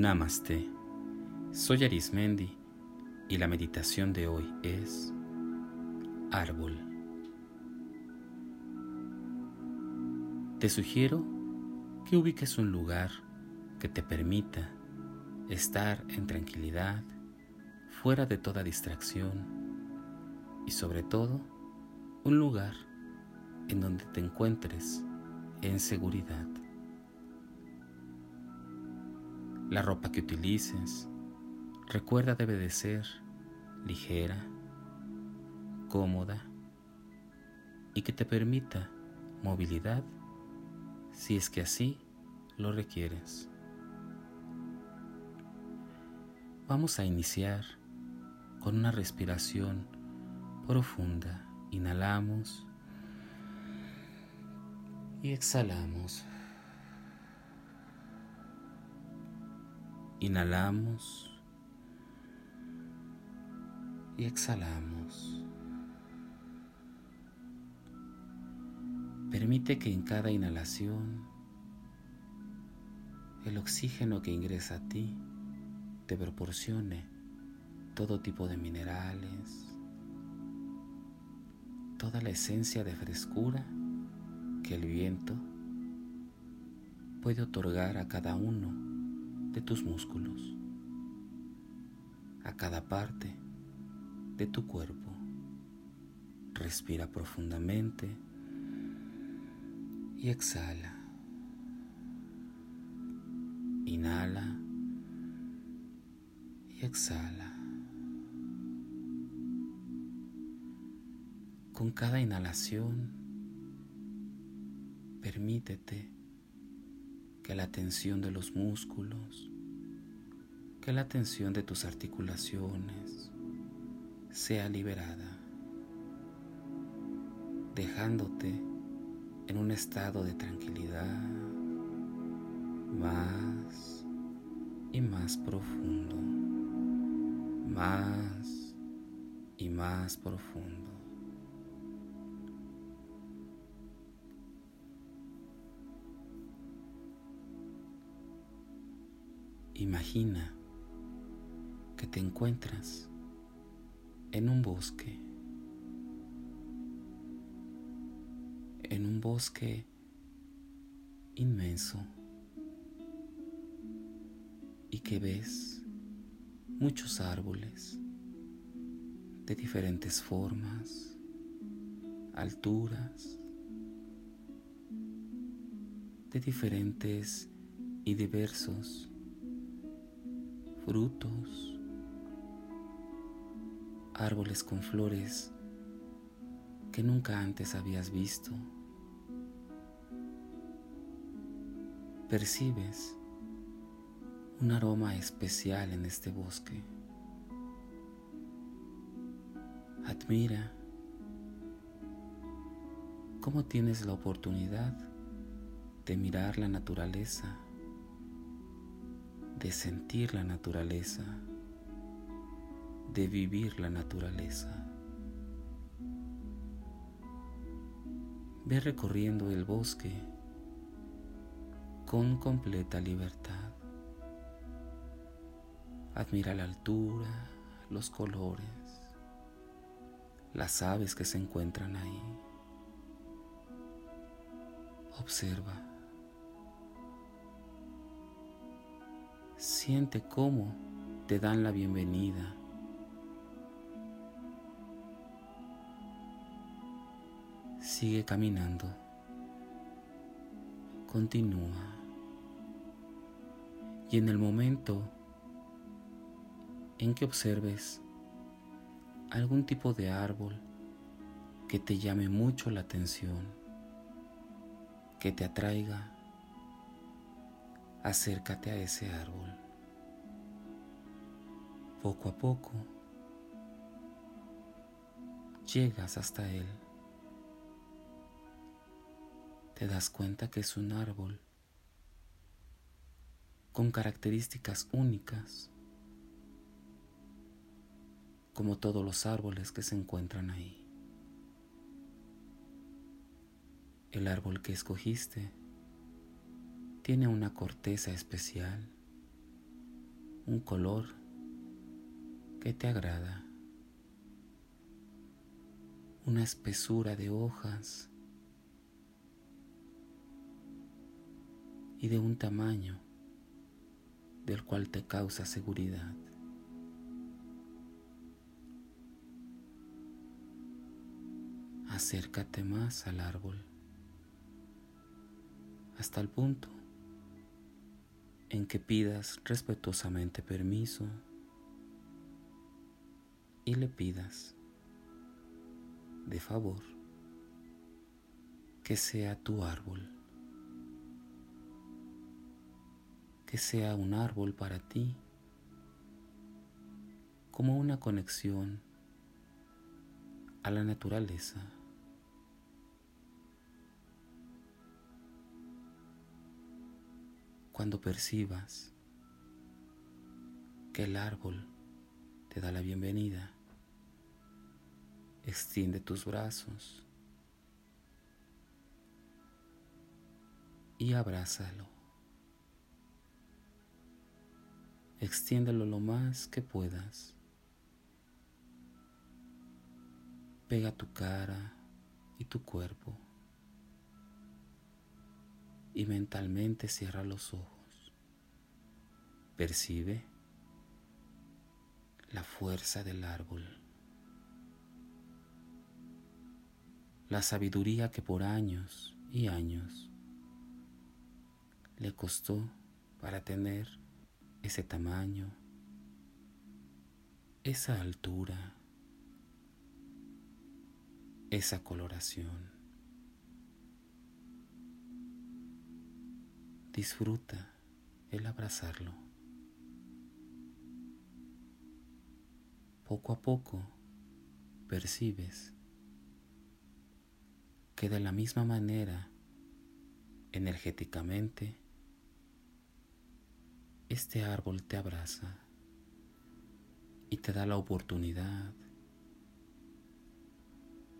Namaste. Soy Arismendi y la meditación de hoy es árbol. Te sugiero que ubiques un lugar que te permita estar en tranquilidad, fuera de toda distracción y sobre todo un lugar en donde te encuentres en seguridad. La ropa que utilices, recuerda debe de ser ligera, cómoda y que te permita movilidad si es que así lo requieres. Vamos a iniciar con una respiración profunda. Inhalamos y exhalamos. Inhalamos y exhalamos. Permite que en cada inhalación el oxígeno que ingresa a ti te proporcione todo tipo de minerales, toda la esencia de frescura que el viento puede otorgar a cada uno de tus músculos, a cada parte de tu cuerpo. Respira profundamente y exhala. Inhala y exhala. Con cada inhalación, permítete que la tensión de los músculos, que la tensión de tus articulaciones sea liberada, dejándote en un estado de tranquilidad más y más profundo, más y más profundo. Imagina que te encuentras en un bosque, en un bosque inmenso y que ves muchos árboles de diferentes formas, alturas, de diferentes y diversos frutos, árboles con flores que nunca antes habías visto. Percibes un aroma especial en este bosque. Admira cómo tienes la oportunidad de mirar la naturaleza de sentir la naturaleza, de vivir la naturaleza. Ve recorriendo el bosque con completa libertad. Admira la altura, los colores, las aves que se encuentran ahí. Observa. Siente cómo te dan la bienvenida. Sigue caminando. Continúa. Y en el momento en que observes algún tipo de árbol que te llame mucho la atención, que te atraiga, acércate a ese árbol. Poco a poco llegas hasta él. Te das cuenta que es un árbol con características únicas, como todos los árboles que se encuentran ahí. El árbol que escogiste tiene una corteza especial un color que te agrada, una espesura de hojas y de un tamaño del cual te causa seguridad. Acércate más al árbol hasta el punto en que pidas respetuosamente permiso y le pidas de favor que sea tu árbol, que sea un árbol para ti, como una conexión a la naturaleza. Cuando percibas que el árbol te da la bienvenida, extiende tus brazos y abrázalo. Extiéndelo lo más que puedas. Pega tu cara y tu cuerpo y mentalmente cierra los ojos. Percibe la fuerza del árbol, la sabiduría que por años y años le costó para tener ese tamaño, esa altura, esa coloración. Disfruta el abrazarlo. Poco a poco percibes que de la misma manera, energéticamente, este árbol te abraza y te da la oportunidad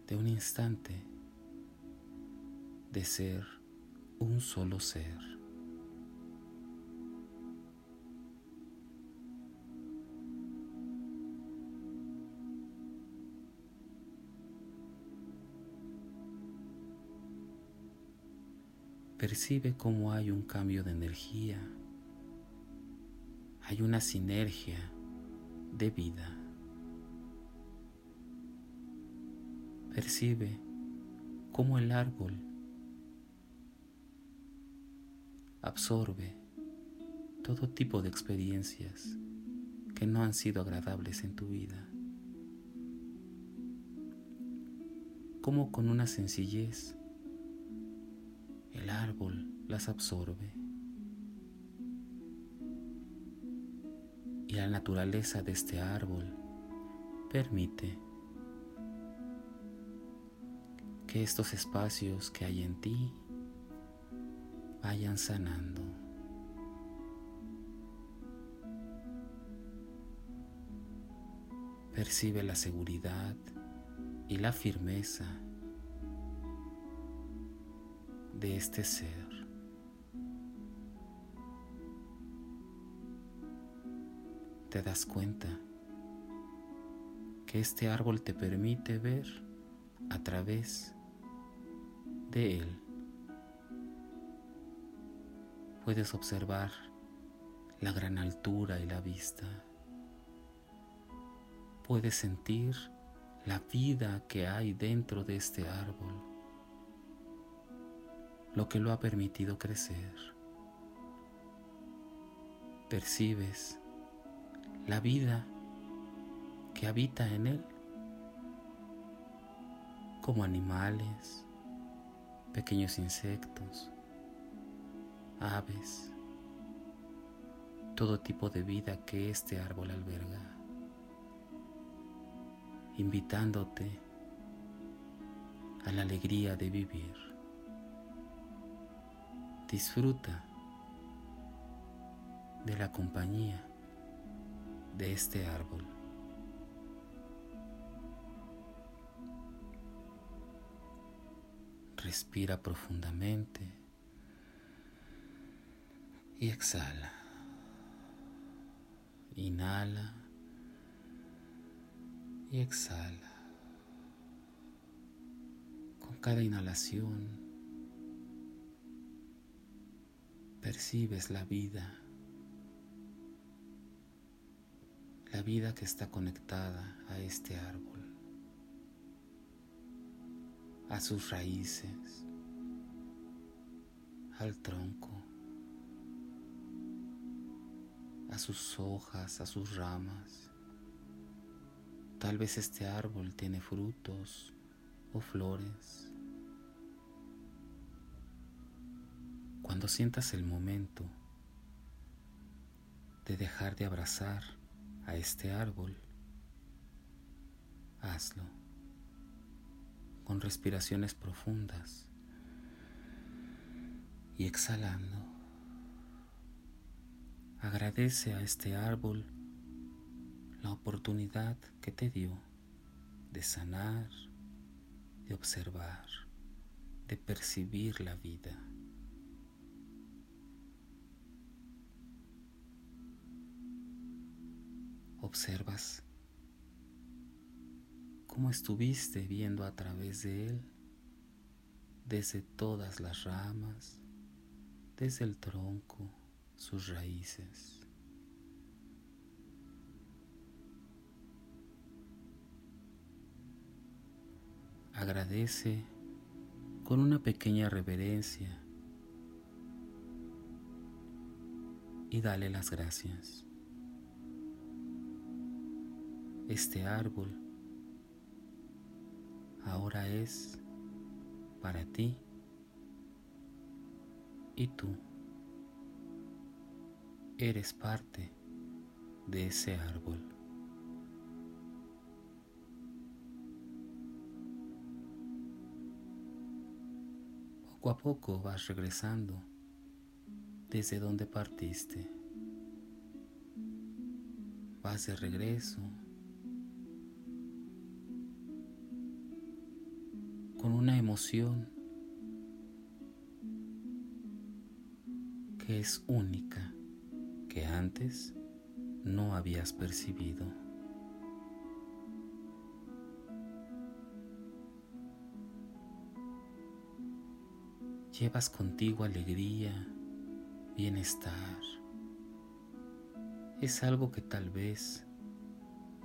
de un instante de ser un solo ser. Percibe cómo hay un cambio de energía, hay una sinergia de vida. Percibe cómo el árbol absorbe todo tipo de experiencias que no han sido agradables en tu vida. Como con una sencillez el árbol las absorbe. Y la naturaleza de este árbol permite que estos espacios que hay en ti vayan sanando. Percibe la seguridad y la firmeza de este ser. Te das cuenta que este árbol te permite ver a través de él. Puedes observar la gran altura y la vista. Puedes sentir la vida que hay dentro de este árbol lo que lo ha permitido crecer. Percibes la vida que habita en él, como animales, pequeños insectos, aves, todo tipo de vida que este árbol alberga, invitándote a la alegría de vivir. Disfruta de la compañía de este árbol. Respira profundamente y exhala. Inhala y exhala. Con cada inhalación percibes la vida, la vida que está conectada a este árbol, a sus raíces, al tronco, a sus hojas, a sus ramas. Tal vez este árbol tiene frutos o flores. Cuando sientas el momento de dejar de abrazar a este árbol, hazlo con respiraciones profundas y exhalando. Agradece a este árbol la oportunidad que te dio de sanar, de observar, de percibir la vida. Observas cómo estuviste viendo a través de él, desde todas las ramas, desde el tronco, sus raíces. Agradece con una pequeña reverencia y dale las gracias. Este árbol ahora es para ti y tú eres parte de ese árbol. Poco a poco vas regresando desde donde partiste. Vas de regreso con una emoción que es única, que antes no habías percibido. Llevas contigo alegría, bienestar. Es algo que tal vez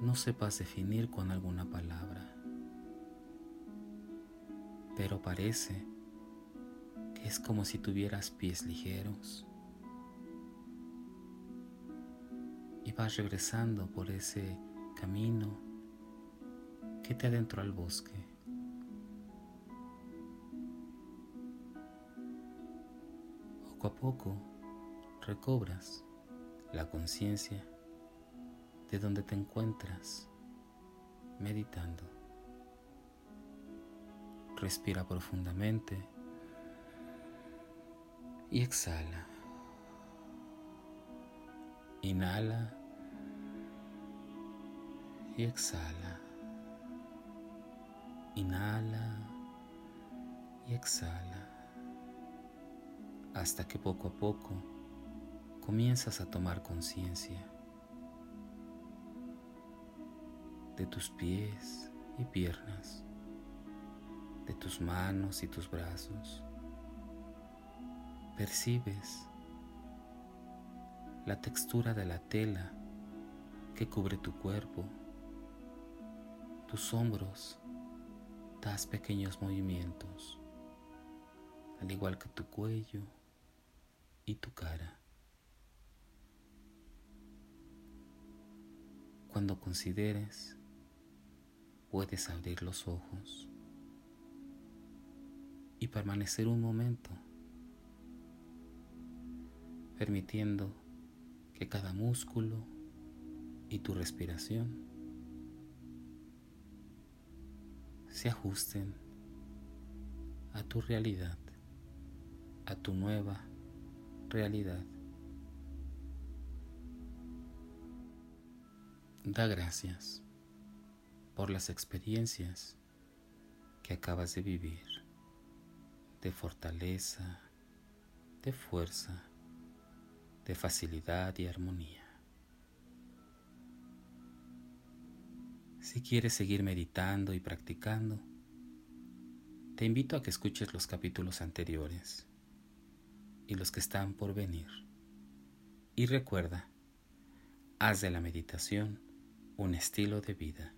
no sepas definir con alguna palabra, pero parece que es como si tuvieras pies ligeros y vas regresando por ese camino que te adentró al bosque. Poco a poco recobras la conciencia de donde te encuentras meditando. Respira profundamente y exhala. Inhala y exhala. Inhala y exhala. Hasta que poco a poco comienzas a tomar conciencia de tus pies y piernas, de tus manos y tus brazos. Percibes la textura de la tela que cubre tu cuerpo, tus hombros, das pequeños movimientos, al igual que tu cuello y tu cara. Cuando consideres, puedes abrir los ojos y permanecer un momento, permitiendo que cada músculo y tu respiración se ajusten a tu realidad, a tu nueva realidad. Da gracias por las experiencias que acabas de vivir, de fortaleza, de fuerza, de facilidad y armonía. Si quieres seguir meditando y practicando, te invito a que escuches los capítulos anteriores y los que están por venir. Y recuerda, haz de la meditación un estilo de vida.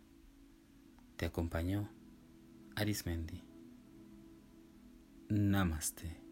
Te acompañó Arismendi. Namaste.